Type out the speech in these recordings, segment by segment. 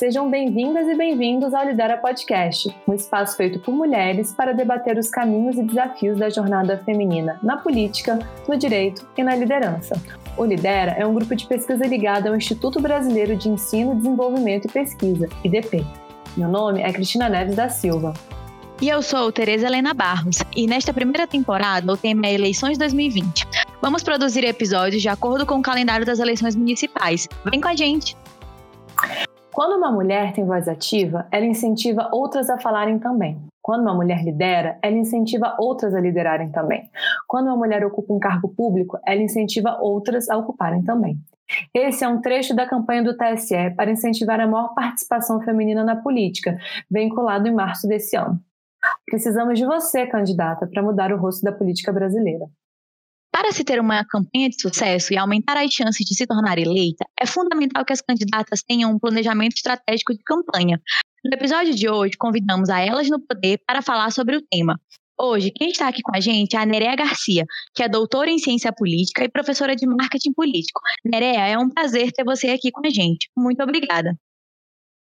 Sejam bem-vindas e bem-vindos ao Lidera Podcast, um espaço feito por mulheres para debater os caminhos e desafios da jornada feminina na política, no direito e na liderança. O Lidera é um grupo de pesquisa ligado ao Instituto Brasileiro de Ensino, Desenvolvimento e Pesquisa, IDP. Meu nome é Cristina Neves da Silva. E eu sou Tereza Helena Barros, e nesta primeira temporada o tema é Eleições 2020. Vamos produzir episódios de acordo com o calendário das eleições municipais. Vem com a gente! Quando uma mulher tem voz ativa, ela incentiva outras a falarem também. Quando uma mulher lidera, ela incentiva outras a liderarem também. Quando uma mulher ocupa um cargo público, ela incentiva outras a ocuparem também. Esse é um trecho da campanha do TSE para incentivar a maior participação feminina na política, vinculado em março desse ano. Precisamos de você, candidata, para mudar o rosto da política brasileira. Para se ter uma campanha de sucesso e aumentar as chances de se tornar eleita, é fundamental que as candidatas tenham um planejamento estratégico de campanha. No episódio de hoje, convidamos a Elas no Poder para falar sobre o tema. Hoje, quem está aqui com a gente é a Nerea Garcia, que é doutora em ciência política e professora de marketing político. Nerea, é um prazer ter você aqui com a gente. Muito obrigada.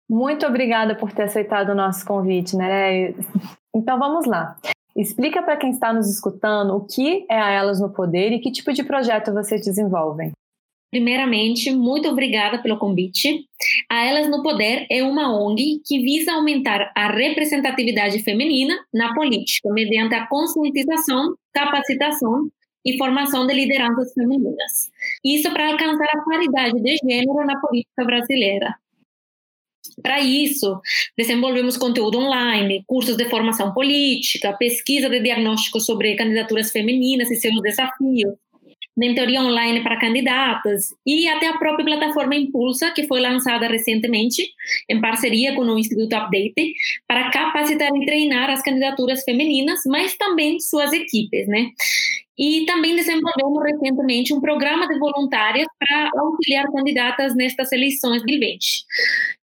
Muito obrigada por ter aceitado o nosso convite, Nerea. Então vamos lá. Explica para quem está nos escutando o que é a Elas no Poder e que tipo de projeto vocês desenvolvem. Primeiramente, muito obrigada pelo convite. A Elas no Poder é uma ONG que visa aumentar a representatividade feminina na política, mediante a conscientização, capacitação e formação de lideranças femininas. Isso para alcançar a paridade de gênero na política brasileira. Para isso, desenvolvemos conteúdo online, cursos de formação política, pesquisa de diagnóstico sobre candidaturas femininas e seus desafios, mentoria online para candidatas e até a própria plataforma Impulsa, que foi lançada recentemente em parceria com o Instituto Update, para capacitar e treinar as candidaturas femininas, mas também suas equipes, né? E também desenvolvemos recentemente um programa de voluntárias para auxiliar candidatas nestas eleições 2020.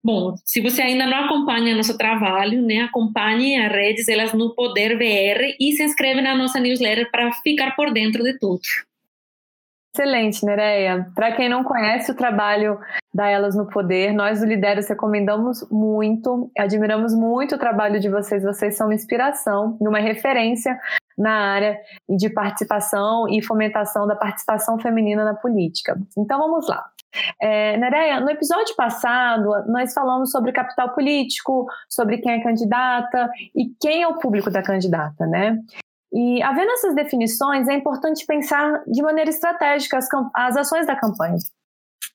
Bom, se você ainda não acompanha nosso trabalho, né, acompanhe as redes, elas no Poder VR e se inscreve na nossa newsletter para ficar por dentro de tudo. Excelente, Nereia. Para quem não conhece o trabalho da Elas no Poder, nós do Lideros recomendamos muito, admiramos muito o trabalho de vocês. Vocês são uma inspiração e uma referência na área de participação e fomentação da participação feminina na política. Então vamos lá. É, Nereia, no episódio passado, nós falamos sobre capital político, sobre quem é candidata e quem é o público da candidata, né? E, havendo essas definições, é importante pensar de maneira estratégica as, as ações da campanha,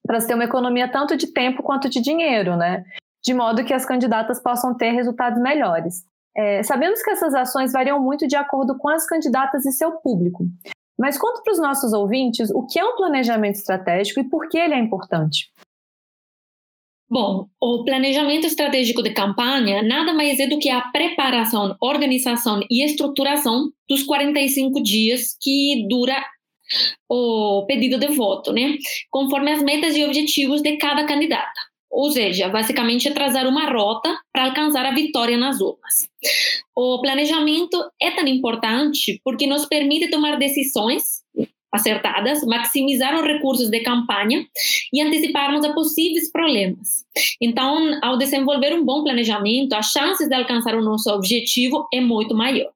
para se ter uma economia tanto de tempo quanto de dinheiro, né? De modo que as candidatas possam ter resultados melhores. É, sabemos que essas ações variam muito de acordo com as candidatas e seu público. Mas conta para os nossos ouvintes o que é um planejamento estratégico e por que ele é importante. Bom, o planejamento estratégico de campanha nada mais é do que a preparação, organização e estruturação dos 45 dias que dura o pedido de voto, né? Conforme as metas e objetivos de cada candidata. Ou seja, basicamente é uma rota para alcançar a vitória nas urnas. O planejamento é tão importante porque nos permite tomar decisões acertadas, maximizar os recursos de campanha e anteciparmos a possíveis problemas. Então, ao desenvolver um bom planejamento, as chances de alcançar o nosso objetivo é muito maior.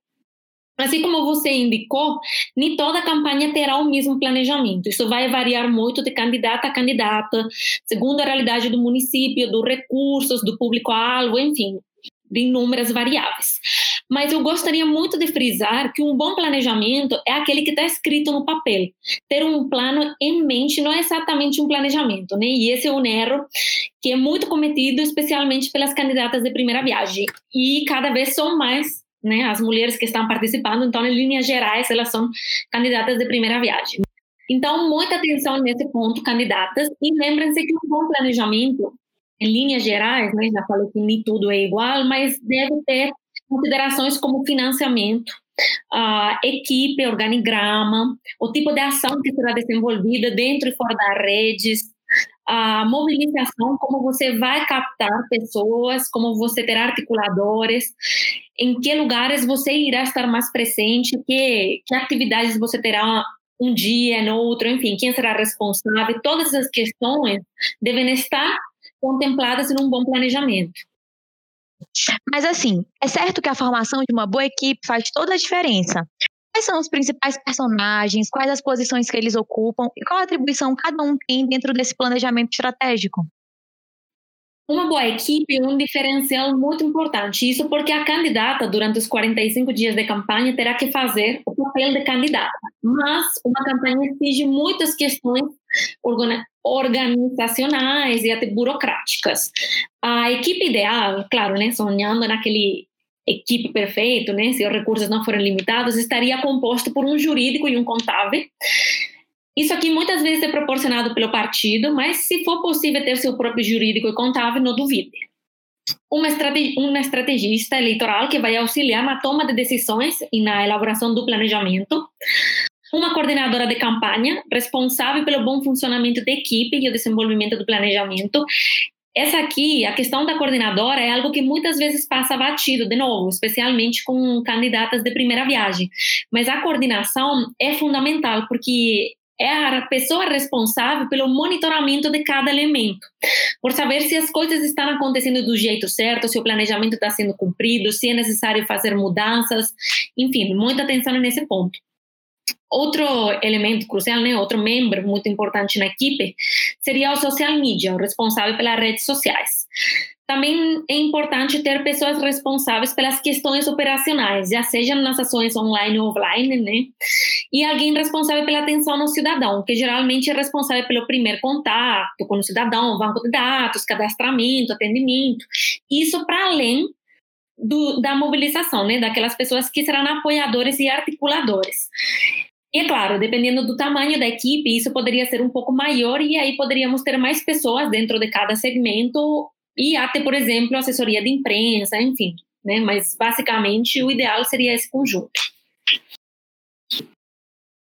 Assim como você indicou, nem toda campanha terá o mesmo planejamento. Isso vai variar muito de candidata a candidata, segundo a realidade do município, dos recursos, do público-alvo, enfim, de inúmeras variáveis. Mas eu gostaria muito de frisar que um bom planejamento é aquele que está escrito no papel. Ter um plano em mente não é exatamente um planejamento, né? E esse é um erro que é muito cometido, especialmente pelas candidatas de primeira viagem. E cada vez são mais né, as mulheres que estão participando, então, em linhas gerais, elas são candidatas de primeira viagem. Então, muita atenção nesse ponto, candidatas, e lembrem-se que um bom planejamento, em linhas gerais, né, já falei que nem tudo é igual, mas deve ter considerações como financiamento, a equipe, organigrama, o tipo de ação que será desenvolvida dentro e fora das redes, a mobilização, como você vai captar pessoas, como você terá articuladores, em que lugares você irá estar mais presente, que, que atividades você terá um dia, no outro, enfim, quem será responsável, todas essas questões devem estar contempladas em um bom planejamento. Mas assim, é certo que a formação de uma boa equipe faz toda a diferença. Quais são os principais personagens, quais as posições que eles ocupam e qual a atribuição cada um tem dentro desse planejamento estratégico? Uma boa equipe é um diferencial muito importante. Isso porque a candidata, durante os 45 dias de campanha, terá que fazer o papel de candidata. Mas uma campanha exige muitas questões organizacionais e até burocráticas. A equipe ideal, claro, né, sonhando naquele equipe perfeito, né, se os recursos não forem limitados, estaria composto por um jurídico e um contábil isso aqui muitas vezes é proporcionado pelo partido, mas se for possível ter seu próprio jurídico e contábil, não duvide. Uma, estrategi uma estrategista eleitoral que vai auxiliar na toma de decisões e na elaboração do planejamento. Uma coordenadora de campanha responsável pelo bom funcionamento da equipe e o desenvolvimento do planejamento. Essa aqui, a questão da coordenadora, é algo que muitas vezes passa batido, de novo, especialmente com candidatas de primeira viagem. Mas a coordenação é fundamental, porque é a pessoa responsável pelo monitoramento de cada elemento, por saber se as coisas estão acontecendo do jeito certo, se o planejamento está sendo cumprido, se é necessário fazer mudanças, enfim, muita atenção nesse ponto. Outro elemento crucial, né, outro membro muito importante na equipe, seria o social media, o responsável pelas redes sociais. Também é importante ter pessoas responsáveis pelas questões operacionais, já seja nas ações online ou offline, né? E alguém responsável pela atenção ao cidadão, que geralmente é responsável pelo primeiro contato com o cidadão, banco de dados, cadastramento, atendimento. Isso para além do, da mobilização, né? Daquelas pessoas que serão apoiadores e articuladores. E é claro, dependendo do tamanho da equipe, isso poderia ser um pouco maior e aí poderíamos ter mais pessoas dentro de cada segmento e até, por exemplo, assessoria de imprensa, enfim, né? Mas basicamente o ideal seria esse conjunto.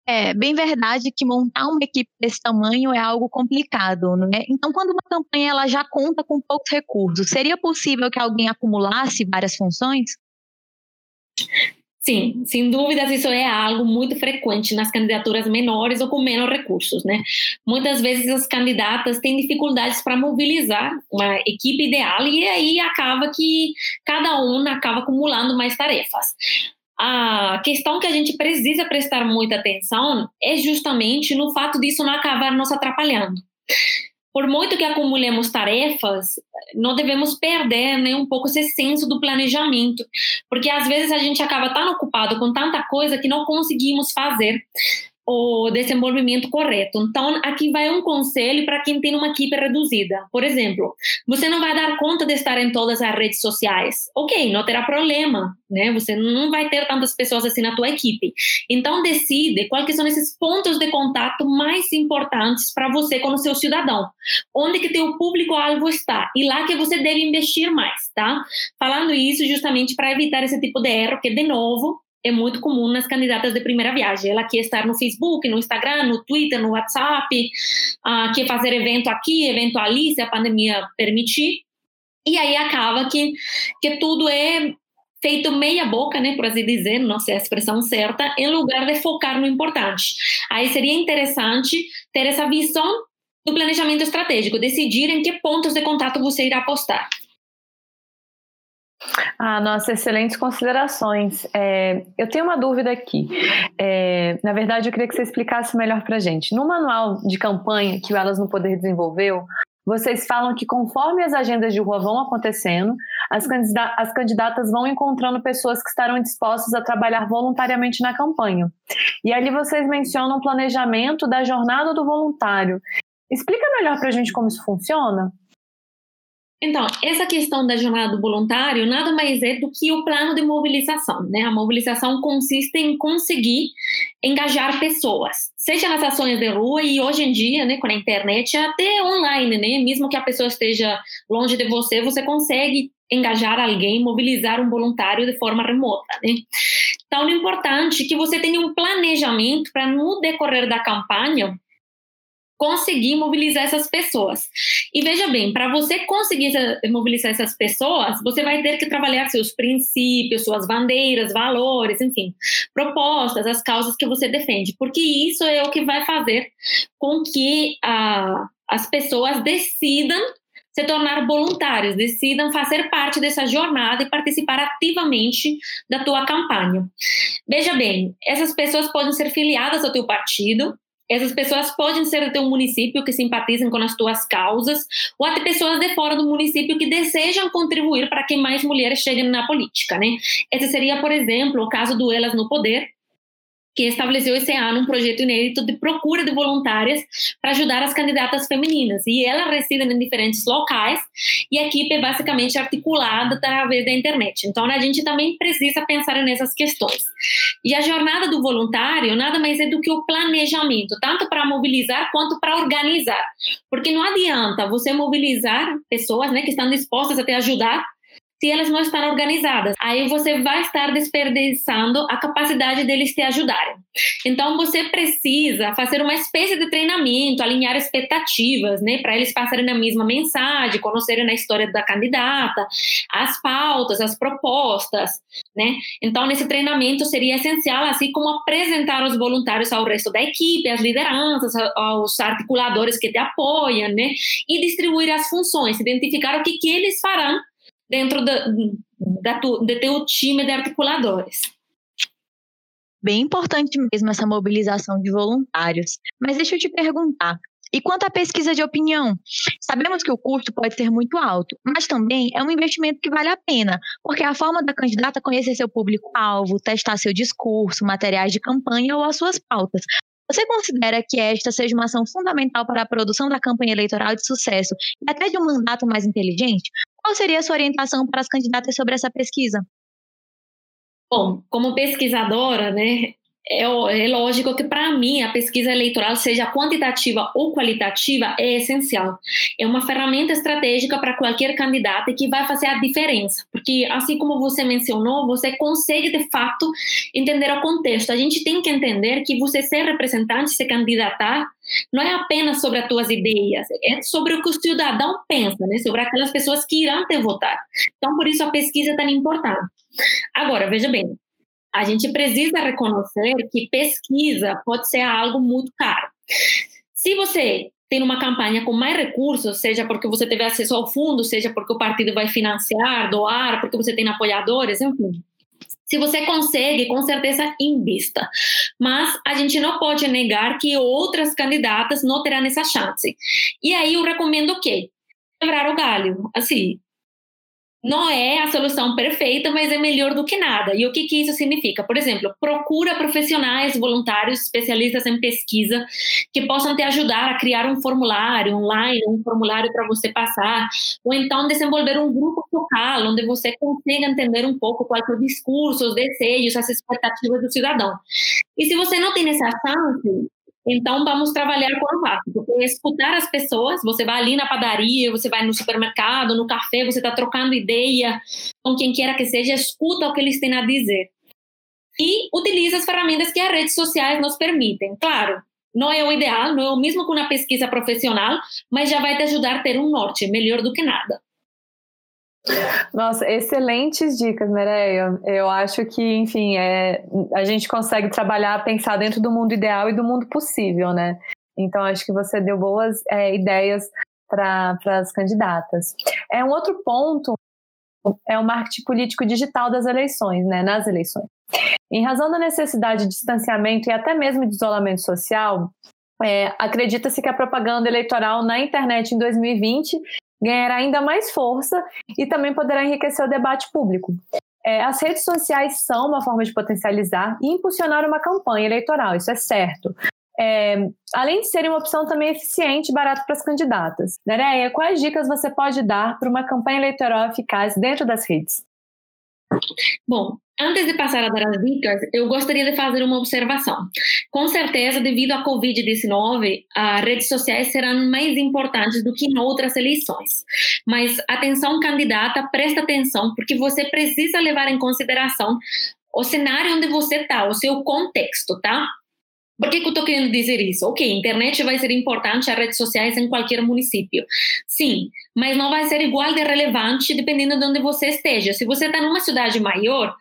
É bem verdade que montar uma equipe desse tamanho é algo complicado, né? Então, quando uma campanha ela já conta com poucos recursos, seria possível que alguém acumulasse várias funções? Sim, sem dúvidas isso é algo muito frequente nas candidaturas menores ou com menos recursos, né? Muitas vezes as candidatas têm dificuldades para mobilizar uma equipe ideal e aí acaba que cada uma acaba acumulando mais tarefas. A questão que a gente precisa prestar muita atenção é justamente no fato disso não acabar nos atrapalhando por muito que acumulemos tarefas, não devemos perder né, um pouco esse senso do planejamento, porque às vezes a gente acaba tão ocupado com tanta coisa que não conseguimos fazer o desenvolvimento correto. Então, aqui vai um conselho para quem tem uma equipe reduzida. Por exemplo, você não vai dar conta de estar em todas as redes sociais. Ok, não terá problema, né? Você não vai ter tantas pessoas assim na tua equipe. Então, decide quais são esses pontos de contato mais importantes para você com o seu cidadão. Onde que teu público-alvo está e lá que você deve investir mais, tá? Falando isso justamente para evitar esse tipo de erro, que de novo é muito comum nas candidatas de primeira viagem. Ela quer estar no Facebook, no Instagram, no Twitter, no WhatsApp, uh, quer fazer evento aqui, evento ali, se a pandemia permitir. E aí acaba que, que tudo é feito meia boca, né, por assim dizer, não sei a expressão certa, em lugar de focar no importante. Aí seria interessante ter essa visão do planejamento estratégico, decidir em que pontos de contato você irá apostar. Ah, nossa, excelentes considerações. É, eu tenho uma dúvida aqui. É, na verdade, eu queria que você explicasse melhor para gente. No manual de campanha que o Elas no Poder desenvolveu, vocês falam que conforme as agendas de rua vão acontecendo, as, candidata as candidatas vão encontrando pessoas que estarão dispostas a trabalhar voluntariamente na campanha. E ali vocês mencionam o planejamento da jornada do voluntário. Explica melhor para a gente como isso funciona? Então, essa questão da jornada do voluntário nada mais é do que o plano de mobilização, né? A mobilização consiste em conseguir engajar pessoas, seja nas ações de rua e hoje em dia, né, com a internet, até online, né? Mesmo que a pessoa esteja longe de você, você consegue engajar alguém, mobilizar um voluntário de forma remota, né? Então, o importante é que você tenha um planejamento para no decorrer da campanha conseguir mobilizar essas pessoas. E veja bem, para você conseguir mobilizar essas pessoas, você vai ter que trabalhar seus princípios, suas bandeiras, valores, enfim, propostas, as causas que você defende, porque isso é o que vai fazer com que as pessoas decidam se tornar voluntários, decidam fazer parte dessa jornada e participar ativamente da tua campanha. Veja bem, essas pessoas podem ser filiadas ao teu partido, essas pessoas podem ser do teu município que simpatizam com as tuas causas, ou até pessoas de fora do município que desejam contribuir para que mais mulheres cheguem na política, né? Esse seria, por exemplo, o caso do Elas no Poder, que estabeleceu esse ano um projeto inédito de procura de voluntárias para ajudar as candidatas femininas. E elas residem em diferentes locais e a equipe é basicamente articulada através da internet. Então, a gente também precisa pensar nessas questões. E a jornada do voluntário nada mais é do que o planejamento, tanto para mobilizar quanto para organizar. Porque não adianta você mobilizar pessoas né, que estão dispostas a te ajudar se elas não estão organizadas. Aí você vai estar desperdiçando a capacidade deles te ajudarem. Então você precisa fazer uma espécie de treinamento, alinhar expectativas, né, para eles passarem a mesma mensagem, conhecerem a história da candidata, as pautas, as propostas, né? Então nesse treinamento seria essencial, assim como apresentar os voluntários ao resto da equipe, às lideranças, aos articuladores que te apoiam, né? E distribuir as funções, identificar o que que eles farão dentro da, da, de teu time de articuladores. Bem importante mesmo essa mobilização de voluntários. Mas deixa eu te perguntar, e quanto à pesquisa de opinião? Sabemos que o custo pode ser muito alto, mas também é um investimento que vale a pena, porque é a forma da candidata conhecer seu público-alvo, testar seu discurso, materiais de campanha ou as suas pautas. Você considera que esta seja uma ação fundamental para a produção da campanha eleitoral de sucesso e até de um mandato mais inteligente? Qual seria a sua orientação para as candidatas sobre essa pesquisa? Bom, como pesquisadora, né, é, é, lógico que para mim a pesquisa eleitoral, seja quantitativa ou qualitativa, é essencial. É uma ferramenta estratégica para qualquer candidato que vai fazer a diferença, porque assim como você mencionou, você consegue de fato entender o contexto. A gente tem que entender que você ser representante, se candidatar, não é apenas sobre as tuas ideias, é sobre o que o cidadão pensa, né? sobre aquelas pessoas que irão te votar. Então, por isso a pesquisa é tão importante. Agora, veja bem, a gente precisa reconhecer que pesquisa pode ser algo muito caro. Se você tem uma campanha com mais recursos, seja porque você teve acesso ao fundo, seja porque o partido vai financiar, doar, porque você tem apoiadores, enfim. Se você consegue, com certeza invista. Mas a gente não pode negar que outras candidatas não terão essa chance. E aí eu recomendo o quê? Quebrar o galho. Assim, não é a solução perfeita, mas é melhor do que nada. E o que, que isso significa? Por exemplo, procura profissionais voluntários especialistas em pesquisa que possam te ajudar a criar um formulário online, um formulário para você passar, ou então desenvolver um grupo focal onde você consiga entender um pouco qual é o discurso, os desejos, as expectativas do cidadão. E se você não tem essa chance, então, vamos trabalhar com o básico, escutar as pessoas. Você vai ali na padaria, você vai no supermercado, no café, você está trocando ideia com quem quer que seja, escuta o que eles têm a dizer. E utiliza as ferramentas que as redes sociais nos permitem. Claro, não é o ideal, não é o mesmo que uma pesquisa profissional, mas já vai te ajudar a ter um norte, melhor do que nada. Nossa, excelentes dicas, Mireia. Eu acho que, enfim, é, a gente consegue trabalhar, pensar dentro do mundo ideal e do mundo possível, né? Então, acho que você deu boas é, ideias para as candidatas. É um outro ponto é o marketing político digital das eleições, né? Nas eleições. Em razão da necessidade de distanciamento e até mesmo de isolamento social, é, acredita-se que a propaganda eleitoral na internet em 2020 ganhará ainda mais força e também poderá enriquecer o debate público. É, as redes sociais são uma forma de potencializar e impulsionar uma campanha eleitoral, isso é certo. É, além de serem uma opção também eficiente e barata para as candidatas. Nereia, quais dicas você pode dar para uma campanha eleitoral eficaz dentro das redes? Bom, antes de passar a dar as dicas, eu gostaria de fazer uma observação. Com certeza, devido à Covid-19, as redes sociais serão mais importantes do que em outras eleições. Mas atenção, candidata, presta atenção, porque você precisa levar em consideração o cenário onde você está, o seu contexto, tá? Por que, que eu estou querendo dizer isso? Ok, internet vai ser importante, as redes sociais em qualquer município. Sim, mas não vai ser igual de relevante dependendo de onde você esteja. Se você está numa cidade maior,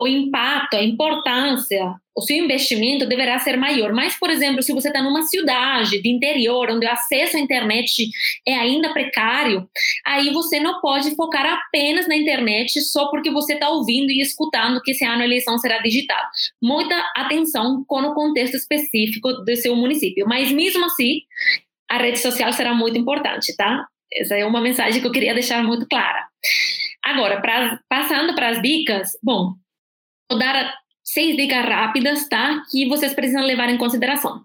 o impacto, a importância, o seu investimento deverá ser maior. Mas, por exemplo, se você está numa cidade de interior, onde o acesso à internet é ainda precário, aí você não pode focar apenas na internet só porque você está ouvindo e escutando que esse ano a eleição será digital. Muita atenção com o contexto específico do seu município. Mas, mesmo assim, a rede social será muito importante, tá? Essa é uma mensagem que eu queria deixar muito clara. Agora, pra, passando para as dicas, bom, vou dar seis dicas rápidas, tá? Que vocês precisam levar em consideração.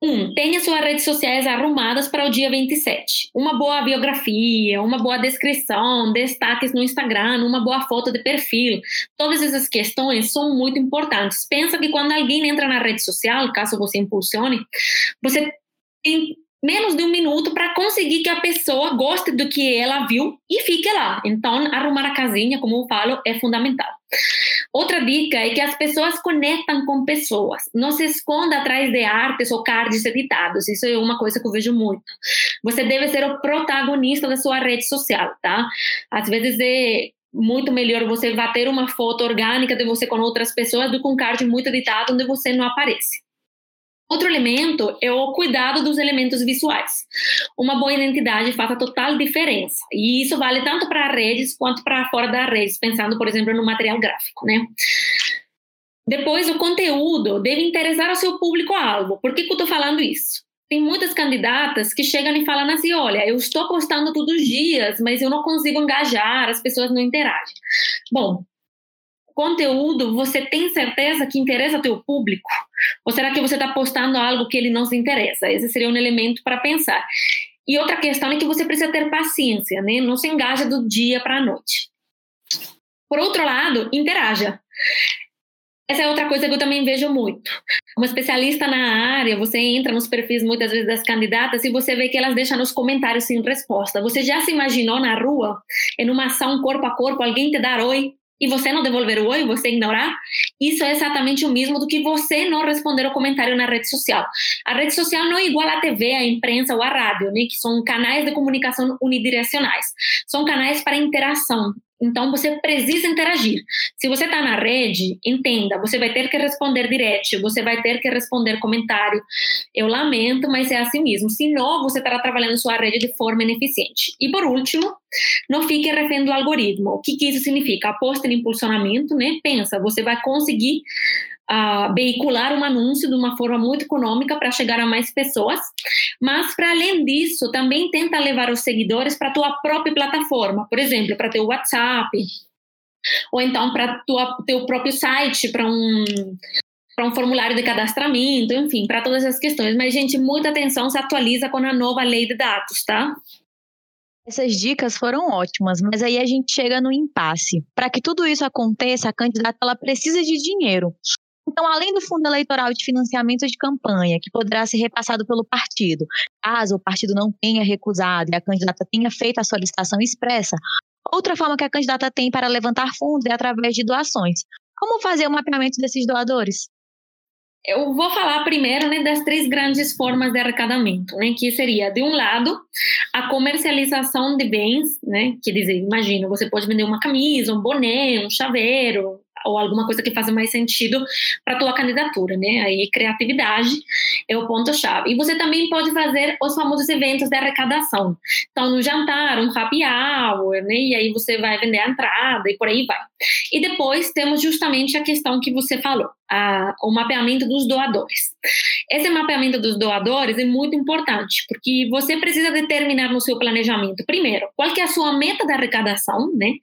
Um, tenha suas redes sociais arrumadas para o dia 27. Uma boa biografia, uma boa descrição, destaques no Instagram, uma boa foto de perfil. Todas essas questões são muito importantes. Pensa que quando alguém entra na rede social, caso você impulsione, você tem menos de um minuto para conseguir que a pessoa goste do que ela viu e fique lá. Então, arrumar a casinha, como eu falo, é fundamental. Outra dica é que as pessoas conectam com pessoas, não se esconda atrás de artes ou cards editados. Isso é uma coisa que eu vejo muito. Você deve ser o protagonista da sua rede social, tá? Às vezes é muito melhor você bater uma foto orgânica de você com outras pessoas do que um card muito editado onde você não aparece. Outro elemento é o cuidado dos elementos visuais. Uma boa identidade faz a total diferença. E isso vale tanto para redes quanto para fora das redes, pensando, por exemplo, no material gráfico, né? Depois, o conteúdo deve interessar ao seu público-alvo. Por que, que eu estou falando isso? Tem muitas candidatas que chegam e falam assim: olha, eu estou postando todos os dias, mas eu não consigo engajar, as pessoas não interagem. Bom, conteúdo você tem certeza que interessa ao teu público? Ou será que você está postando algo que ele não se interessa? Esse seria um elemento para pensar. E outra questão é que você precisa ter paciência, né? Não se engaja do dia para a noite. Por outro lado, interaja. Essa é outra coisa que eu também vejo muito. Uma especialista na área, você entra nos perfis muitas vezes das candidatas e você vê que elas deixam nos comentários sem resposta. Você já se imaginou na rua, em uma ação corpo a corpo, alguém te dar oi? E você não devolver o oi, você ignorar, isso é exatamente o mesmo do que você não responder o comentário na rede social. A rede social não é igual à TV, à imprensa ou à rádio, né, que são canais de comunicação unidirecionais. São canais para interação. Então você precisa interagir. Se você está na rede, entenda, você vai ter que responder direto, você vai ter que responder comentário. Eu lamento, mas é assim mesmo. Senão, você estará trabalhando sua rede de forma ineficiente. E por último, não fique refém do algoritmo. O que, que isso significa? Aposta em impulsionamento, né? Pensa, você vai conseguir uh, veicular um anúncio de uma forma muito econômica para chegar a mais pessoas, mas para além disso, também tenta levar os seguidores para a tua própria plataforma, por exemplo, para teu WhatsApp, ou então para teu próprio site, para um para um formulário de cadastramento, enfim, para todas essas questões. Mas, gente, muita atenção se atualiza com a nova lei de dados, tá? Essas dicas foram ótimas, mas aí a gente chega no impasse. Para que tudo isso aconteça, a candidata ela precisa de dinheiro. Então, além do fundo eleitoral de financiamento de campanha, que poderá ser repassado pelo partido, caso o partido não tenha recusado e a candidata tenha feito a solicitação expressa, outra forma que a candidata tem para levantar fundos é através de doações. Como fazer o mapeamento desses doadores? eu vou falar primeiro né, das três grandes formas de arrecadamento, né, que seria, de um lado, a comercialização de bens, né, que dizer, imagina, você pode vender uma camisa, um boné, um chaveiro, ou alguma coisa que faça mais sentido para a tua candidatura, né? Aí criatividade é o ponto chave. E você também pode fazer os famosos eventos de arrecadação. Então, no jantar, um happy hour, né? E aí você vai vender a entrada e por aí vai. E depois temos justamente a questão que você falou, a, o mapeamento dos doadores. Esse mapeamento dos doadores é muito importante, porque você precisa determinar no seu planejamento, primeiro, qual que é a sua meta de arrecadação, né?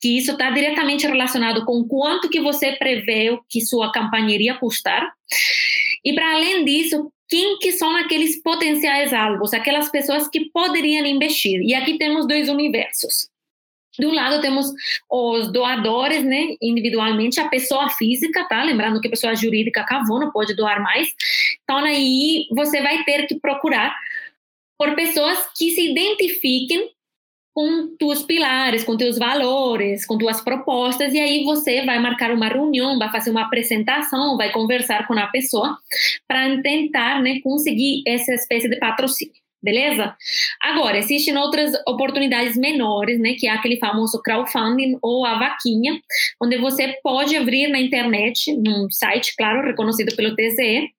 Que isso está diretamente relacionado com quanto que você prevê que sua campanha iria custar. E para além disso, quem que são aqueles potenciais alvos, aquelas pessoas que poderiam investir. E aqui temos dois universos. De um lado temos os doadores, né, individualmente, a pessoa física, tá? Lembrando que a pessoa jurídica cavou, não pode doar mais. Então aí você vai ter que procurar por pessoas que se identifiquem com teus pilares, com teus valores, com tuas propostas, e aí você vai marcar uma reunião, vai fazer uma apresentação, vai conversar com a pessoa para tentar né, conseguir essa espécie de patrocínio. Beleza? Agora, existem outras oportunidades menores, né, que é aquele famoso crowdfunding ou a vaquinha, onde você pode abrir na internet, num site, claro, reconhecido pelo TCE,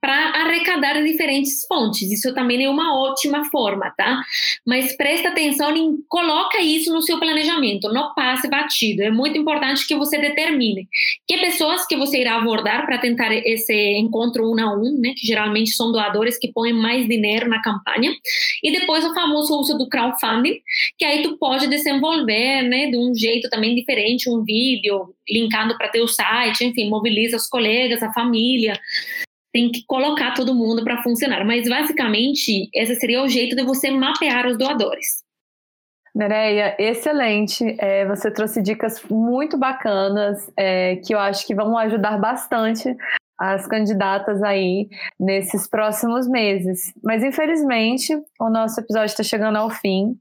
para arrecadar diferentes fontes. Isso também é uma ótima forma, tá? Mas presta atenção em coloca isso no seu planejamento, não passe batido. É muito importante que você determine que pessoas que você irá abordar para tentar esse encontro um a um, né? Que geralmente são doadores que põem mais dinheiro na campanha. E depois o famoso uso do crowdfunding, que aí tu pode desenvolver, né? De um jeito também diferente, um vídeo linkando para teu site, enfim, mobiliza os colegas, a família tem que colocar todo mundo para funcionar. Mas, basicamente, esse seria o jeito de você mapear os doadores. Nereia, excelente. É, você trouxe dicas muito bacanas é, que eu acho que vão ajudar bastante as candidatas aí nesses próximos meses. Mas, infelizmente, o nosso episódio está chegando ao fim.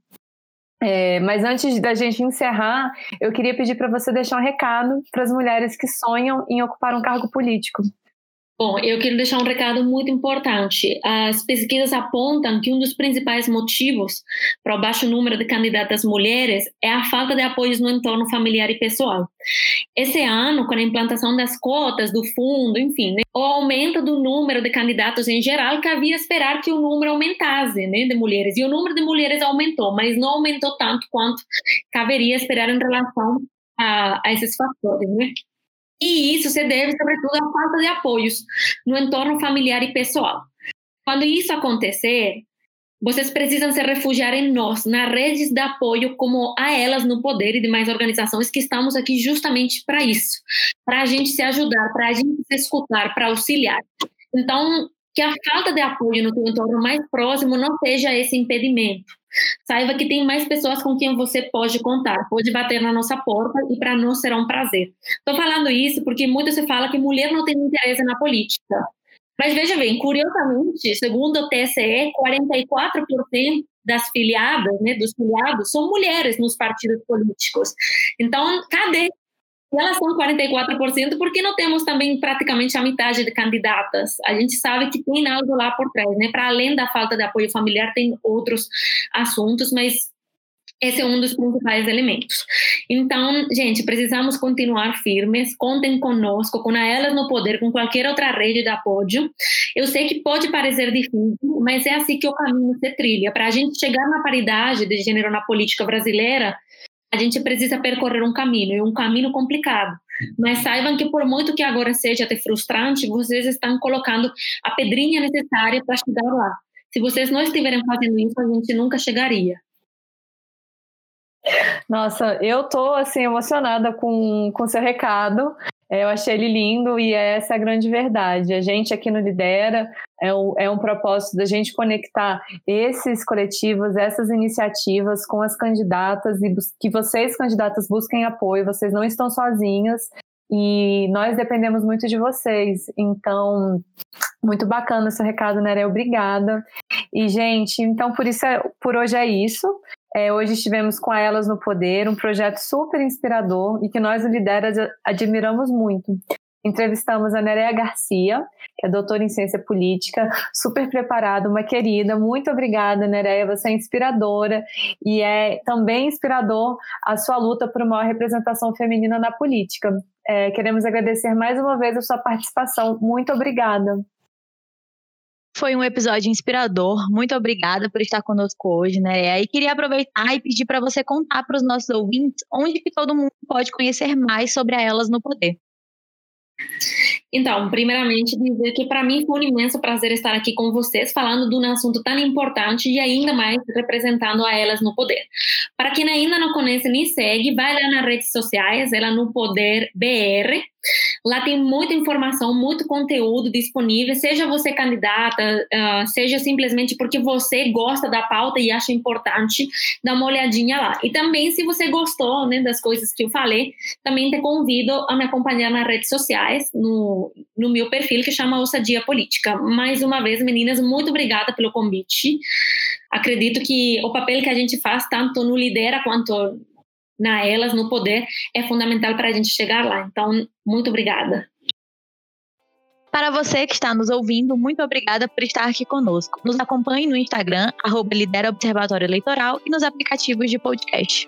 É, mas antes da gente encerrar, eu queria pedir para você deixar um recado para as mulheres que sonham em ocupar um cargo político. Bom, eu quero deixar um recado muito importante. As pesquisas apontam que um dos principais motivos para o baixo número de candidatas mulheres é a falta de apoios no entorno familiar e pessoal. Esse ano, com a implantação das cotas, do fundo, enfim, né, o aumento do número de candidatos em geral, cabia esperar que o número aumentasse né, de mulheres. E o número de mulheres aumentou, mas não aumentou tanto quanto caberia esperar em relação a, a esses fatores. Né? E isso se deve, sobretudo, à falta de apoios no entorno familiar e pessoal. Quando isso acontecer, vocês precisam se refugiar em nós, nas redes de apoio, como a elas no poder e demais organizações que estamos aqui justamente para isso, para a gente se ajudar, para a gente se escutar, para auxiliar. Então, que a falta de apoio no seu entorno mais próximo não seja esse impedimento. Saiba que tem mais pessoas com quem você pode contar, pode bater na nossa porta e para nós será um prazer. Estou falando isso porque muito se fala que mulher não tem interesse na política. Mas veja bem, curiosamente, segundo o TSE, 44% das filiadas, né, dos filiados, são mulheres nos partidos políticos. Então, cadê elas são 44% porque não temos também praticamente a metade de candidatas. A gente sabe que tem algo lá por trás, né? Para além da falta de apoio familiar, tem outros assuntos, mas esse é um dos principais elementos. Então, gente, precisamos continuar firmes. Contem conosco, com a Elas no Poder, com qualquer outra rede de apoio. Eu sei que pode parecer difícil, mas é assim que o caminho se trilha. Para a gente chegar na paridade de gênero na política brasileira, a gente precisa percorrer um caminho, e um caminho complicado. Mas saibam que por muito que agora seja até frustrante, vocês estão colocando a pedrinha necessária para chegar lá. Se vocês não estiverem fazendo isso, a gente nunca chegaria. Nossa, eu tô assim emocionada com com seu recado. É, eu achei ele lindo e essa é a grande verdade. A gente aqui no Lidera é um, é um propósito da gente conectar esses coletivos, essas iniciativas com as candidatas e que vocês, candidatas, busquem apoio. Vocês não estão sozinhas e nós dependemos muito de vocês. Então, muito bacana esse recado, Nerea. Obrigada. E, gente, então por isso é, por hoje é isso. É, hoje estivemos com Elas no Poder, um projeto super inspirador e que nós, lideras, admiramos muito. Entrevistamos a Nerea Garcia, que é doutora em ciência política, super preparada, uma querida. Muito obrigada, Nerea. Você é inspiradora e é também inspirador a sua luta por uma representação feminina na política. É, queremos agradecer mais uma vez a sua participação. Muito obrigada. Foi um episódio inspirador. Muito obrigada por estar conosco hoje, né? E queria aproveitar e pedir para você contar para os nossos ouvintes onde que todo mundo pode conhecer mais sobre a Elas no Poder. Então, primeiramente, dizer que para mim foi um imenso prazer estar aqui com vocês, falando de um assunto tão importante e ainda mais representando a elas no poder. Para quem ainda não conhece nem segue, vai lá nas redes sociais, ela no Poder BR, Lá tem muita informação, muito conteúdo disponível, seja você candidata, uh, seja simplesmente porque você gosta da pauta e acha importante, dá uma olhadinha lá. E também, se você gostou né, das coisas que eu falei, também te convido a me acompanhar nas redes sociais, no, no meu perfil que chama Ousadia Política. Mais uma vez, meninas, muito obrigada pelo convite. Acredito que o papel que a gente faz, tanto no Lidera quanto na elas, no poder, é fundamental para a gente chegar lá. Então, muito obrigada. Para você que está nos ouvindo, muito obrigada por estar aqui conosco. Nos acompanhe no Instagram, arroba Lidera Observatório Eleitoral e nos aplicativos de podcast.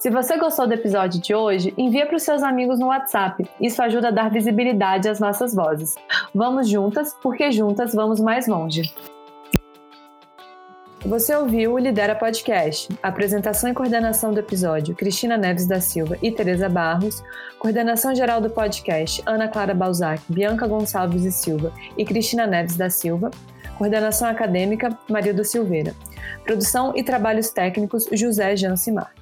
Se você gostou do episódio de hoje, envia para os seus amigos no WhatsApp. Isso ajuda a dar visibilidade às nossas vozes. Vamos juntas, porque juntas vamos mais longe. Você ouviu o Lidera Podcast. Apresentação e coordenação do episódio: Cristina Neves da Silva e Tereza Barros. Coordenação geral do podcast: Ana Clara Balzac, Bianca Gonçalves e Silva e Cristina Neves da Silva. Coordenação acadêmica: Marildo Silveira. Produção e trabalhos técnicos: José Jancimar.